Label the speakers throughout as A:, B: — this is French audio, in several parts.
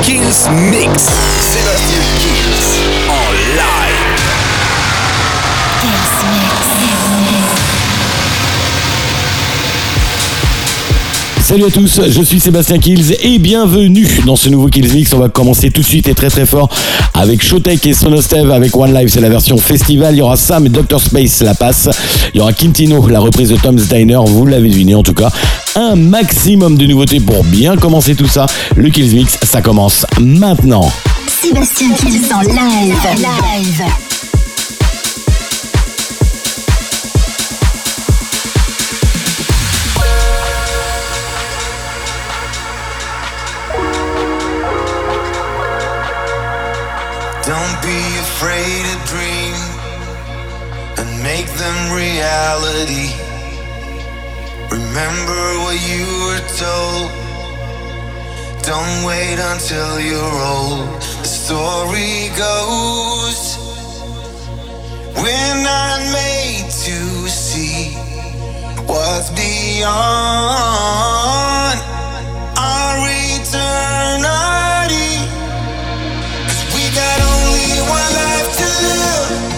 A: Mix. Sébastien Kills en live.
B: Kills Mix.
C: Salut à tous, je suis Sébastien Kills et bienvenue dans ce nouveau Kills Mix. On va commencer tout de suite et très très fort avec Showtek et Sonostev avec One Live, c'est la version festival. Il y aura Sam et Dr Space, la passe. Il y aura Quintino, la reprise de Tom's Diner, vous l'avez deviné en tout cas. Un maximum de nouveautés pour bien commencer tout ça. Le Kills Mix, ça commence maintenant.
B: Sébastien Kills en live. Live.
D: Don't be afraid to dream and make them reality. Remember what you were told. Don't wait until you're old. The story goes we're not made to see what's beyond our eternity. Cause we got only one life to live,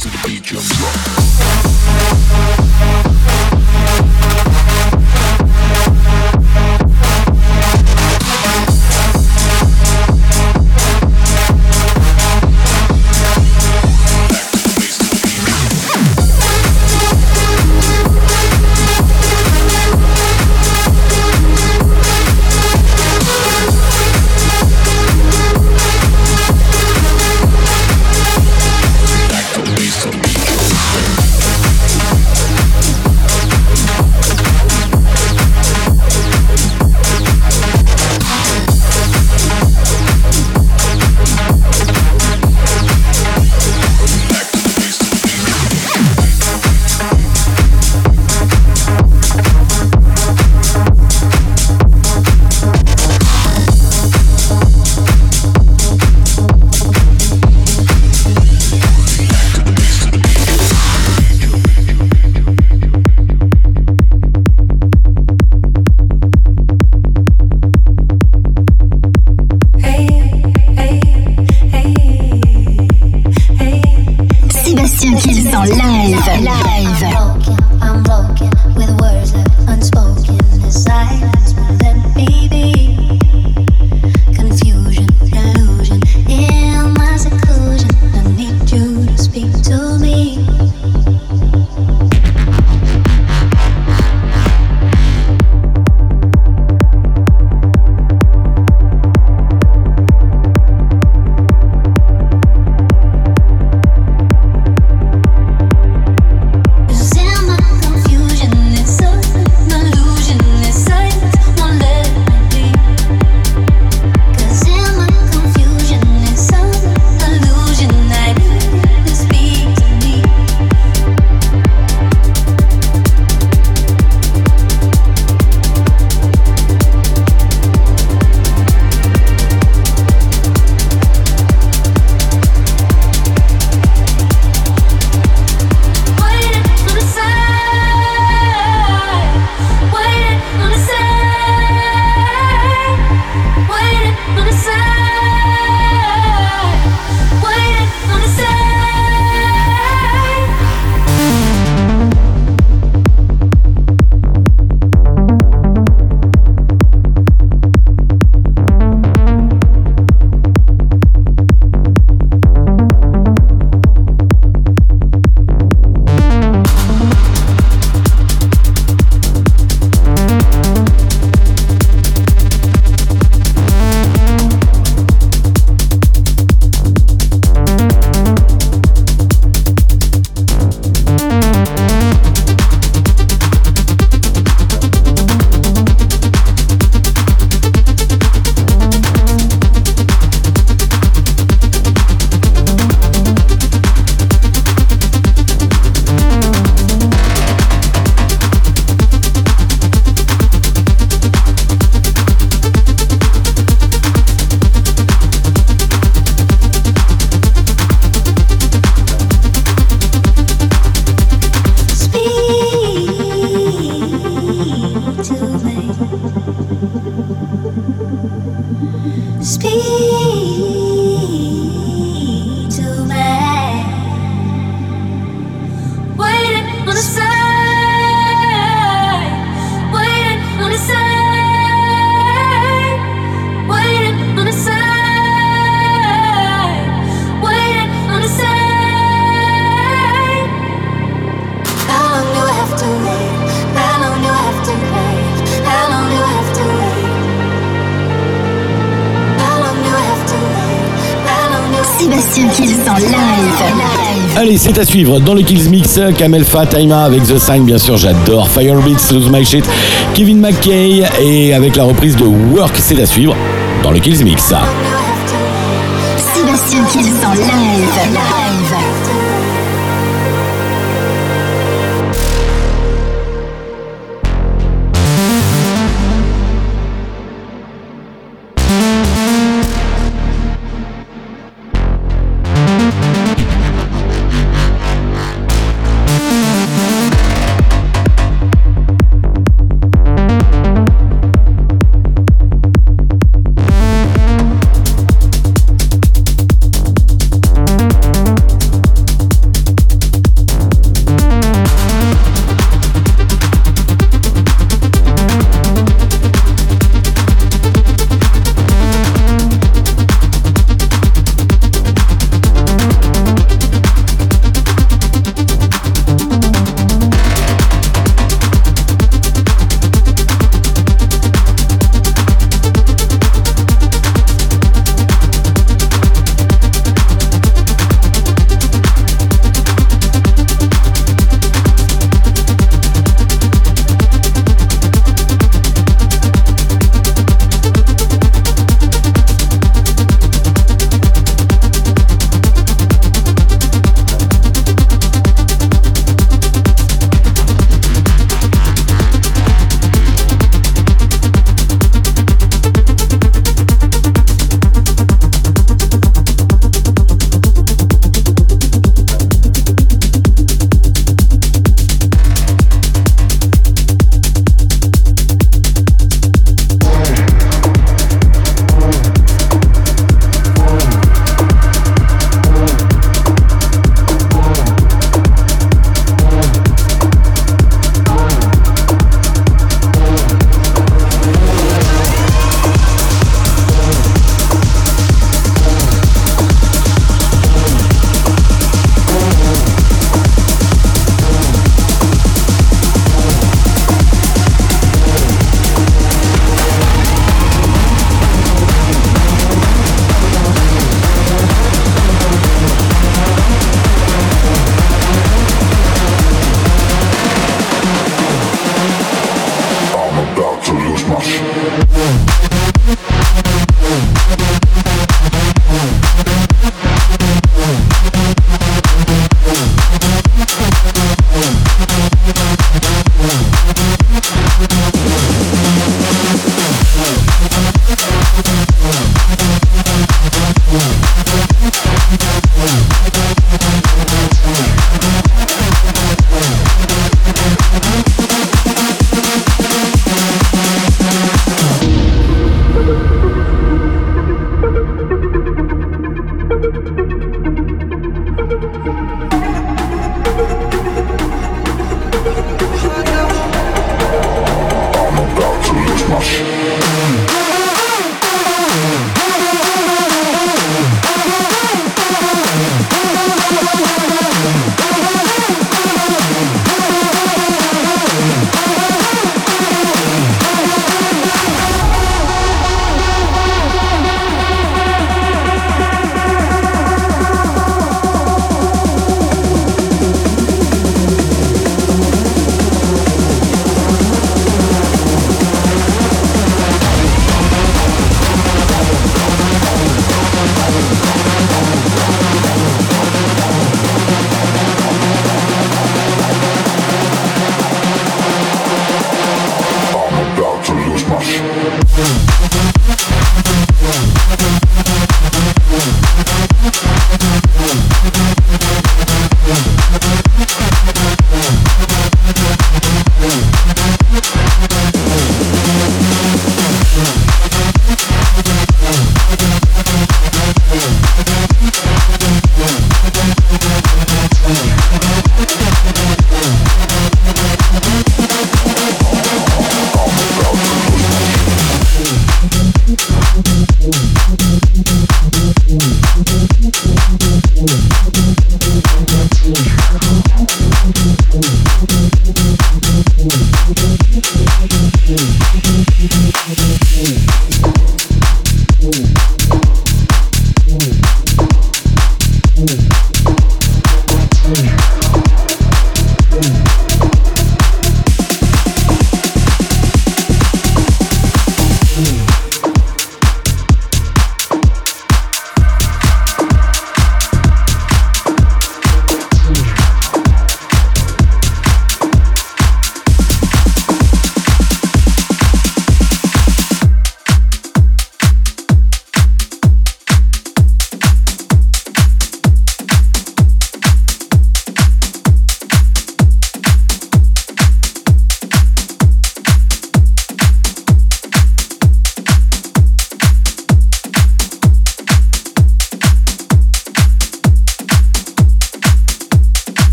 D: to
A: the beat, jump, drop.
C: C'est à suivre dans le Kills Mix. Kamel Fat, Taima avec The Sign, bien sûr, j'adore. Firebeats, Lose My Shit, Kevin McKay et avec la reprise de Work, c'est à suivre dans le Kills Mix.
E: Sébastien Kills en live.
F: I'm about to lose my shit.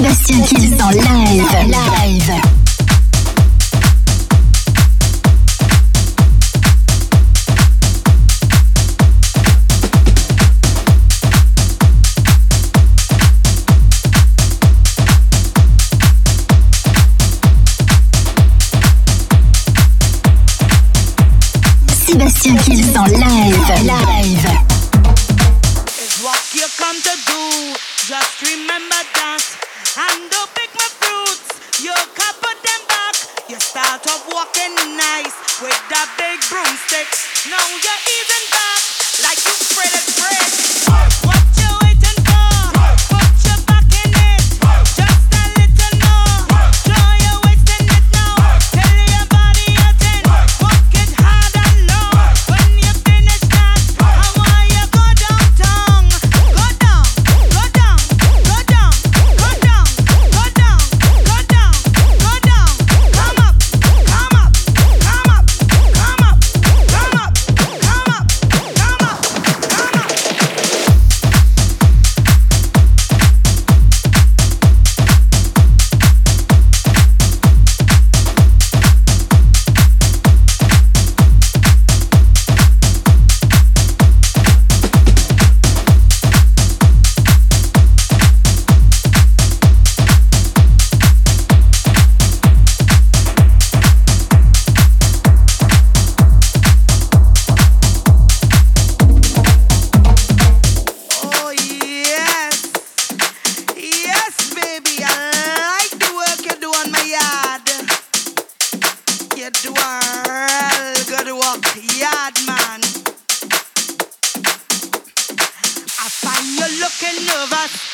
A: Sébastien Kills en live. live.
G: can love
B: us.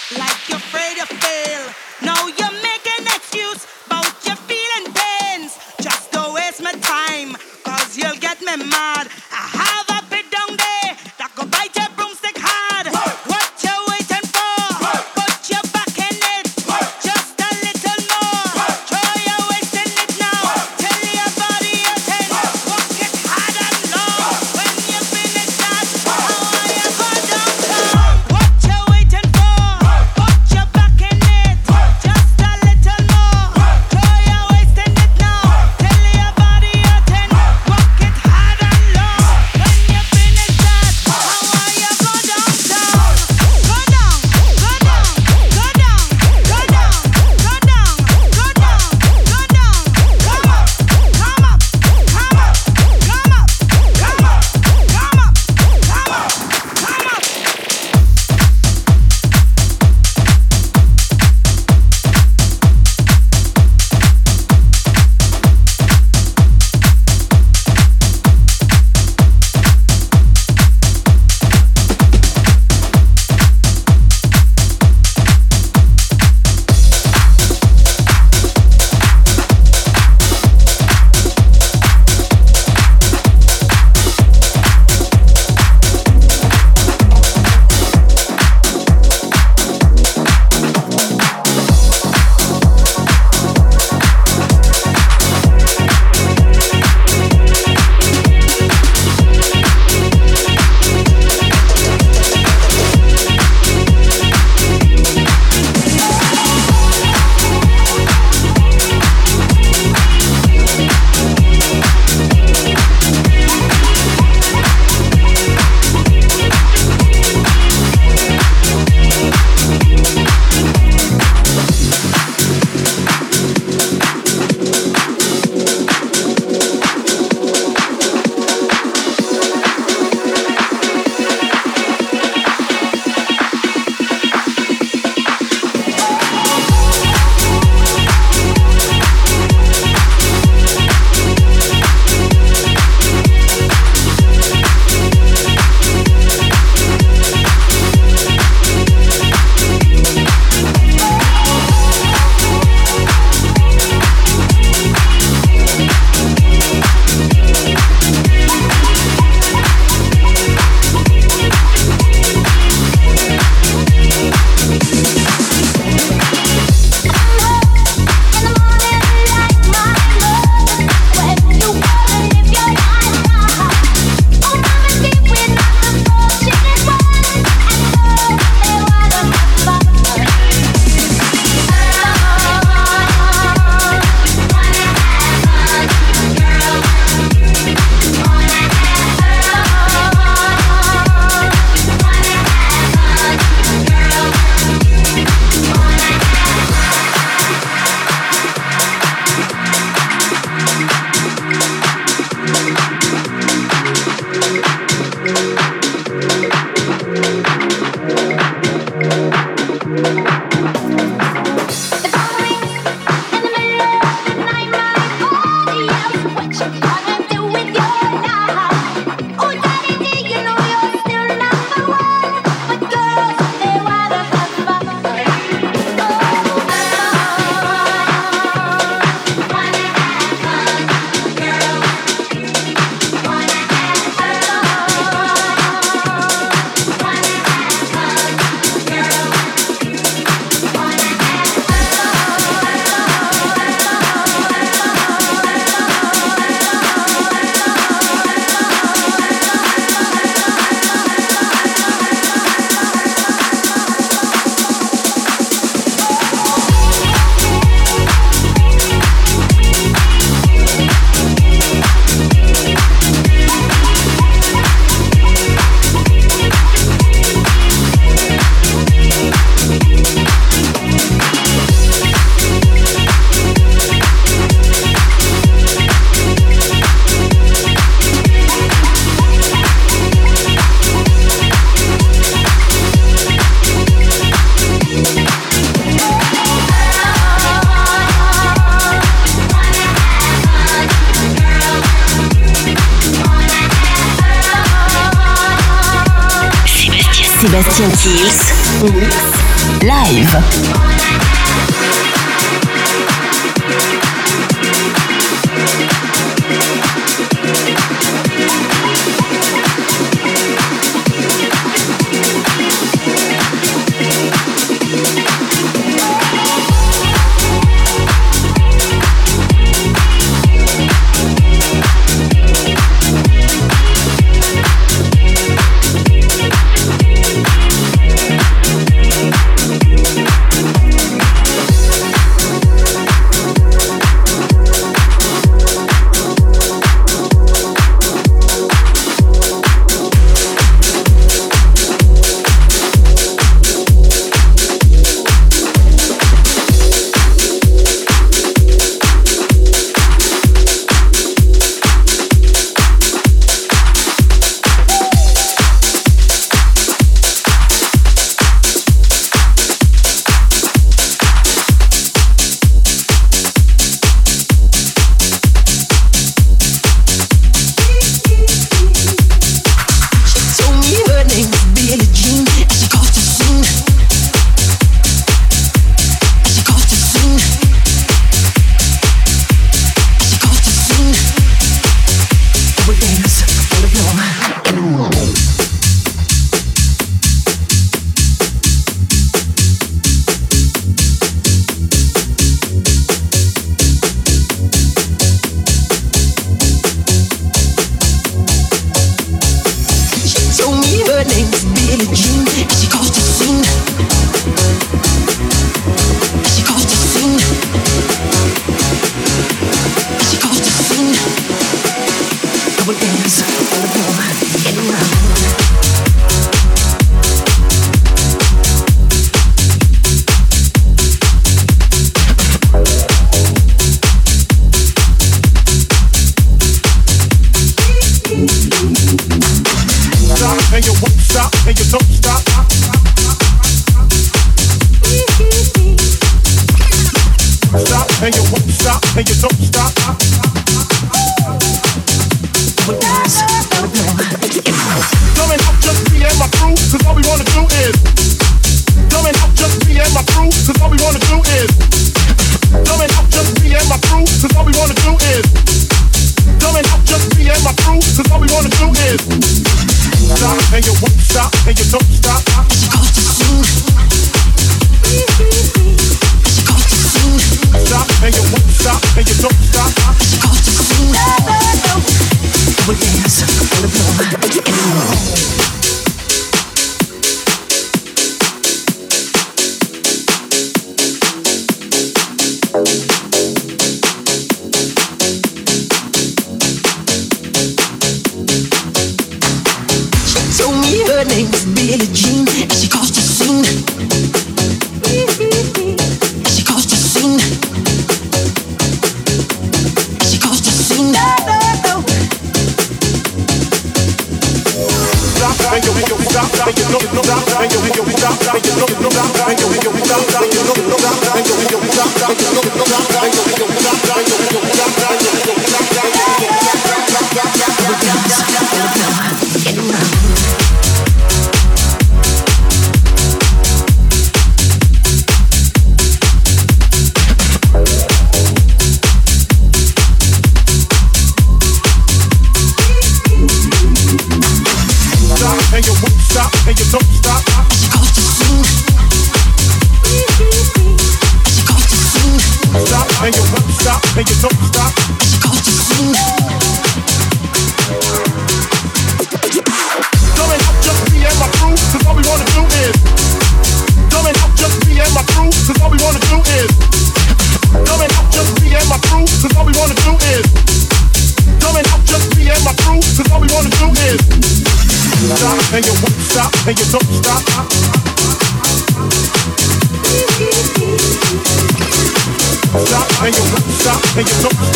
B: and you don't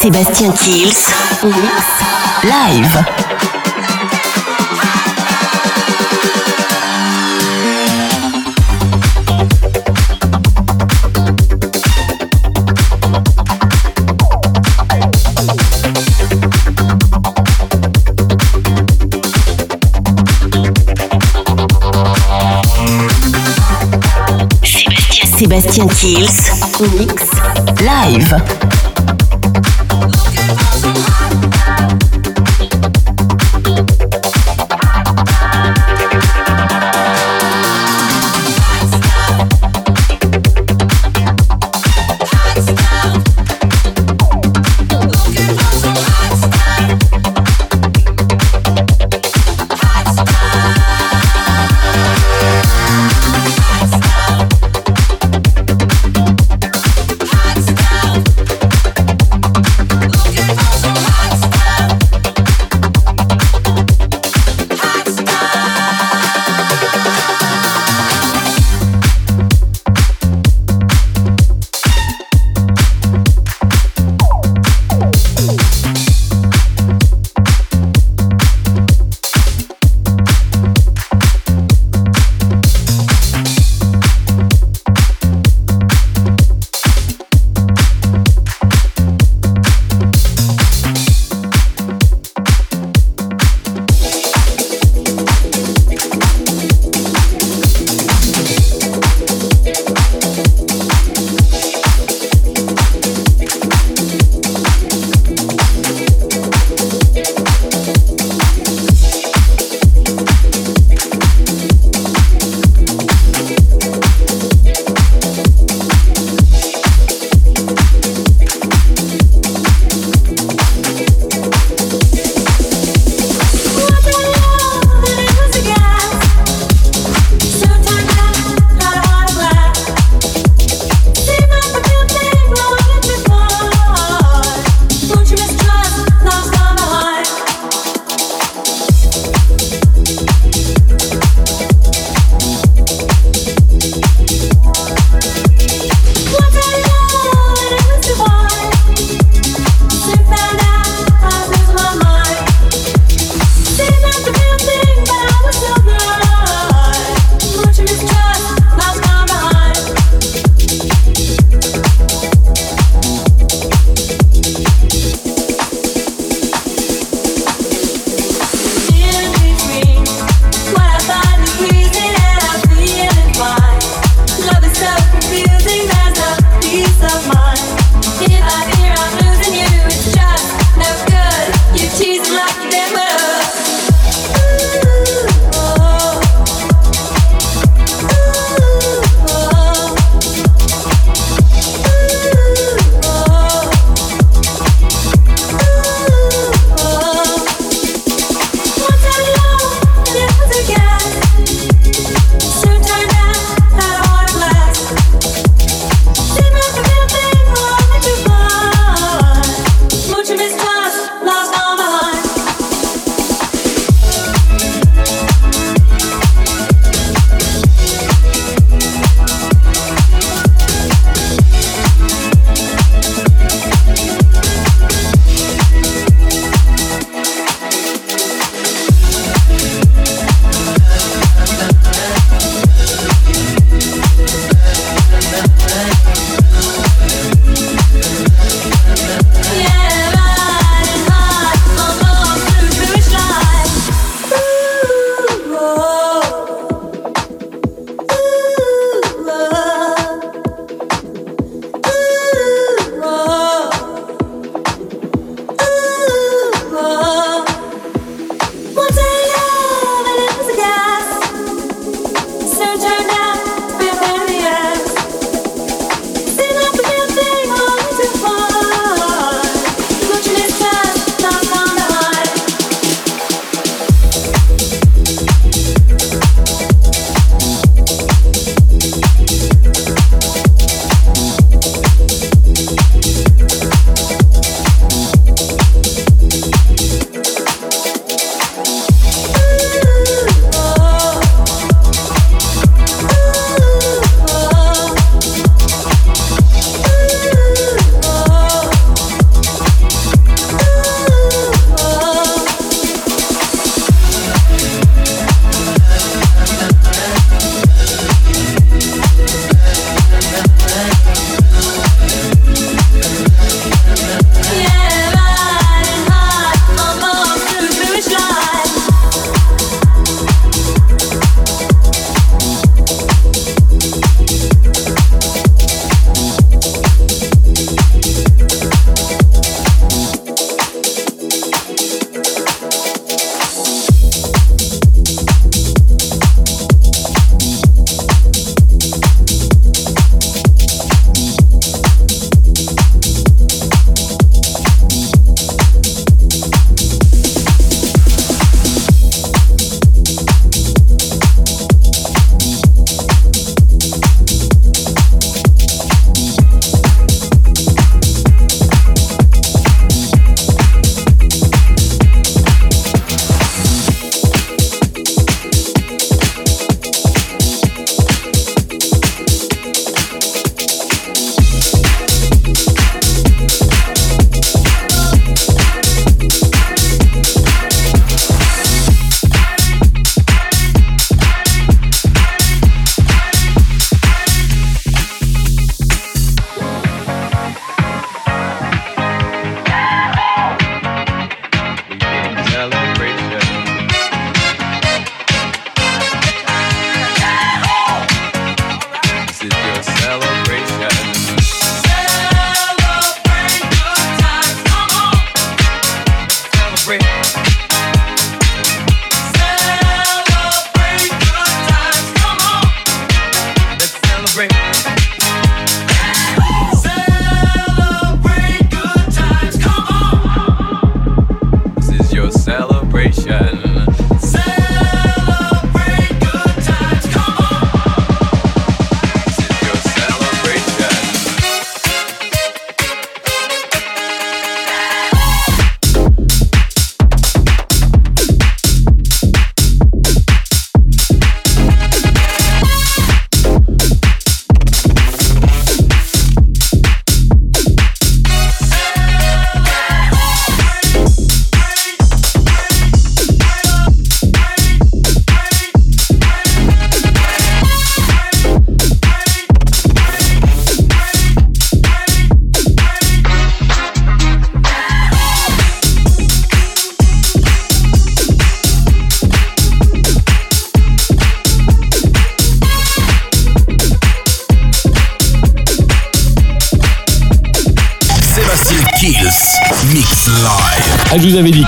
C: Sébastien Kills. Live. Sébastien Kills. Mix. Live.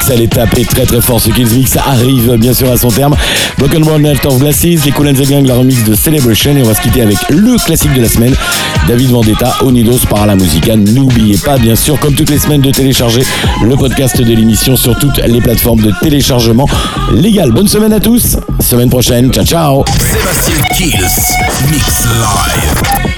C: Que ça allait taper très très fort. Ce Kills Mix arrive bien sûr à son terme. Broken World Night of Glasses, les Cool and the Gang, la remix de Celebration. Et on va se quitter avec le classique de la semaine, David Vendetta, Unidos par la Musica. N'oubliez pas, bien sûr, comme toutes les semaines, de télécharger le podcast de l'émission sur toutes les plateformes de téléchargement légal. Bonne semaine à tous. Semaine prochaine. Ciao, ciao.
A: Sébastien Kills, mix live.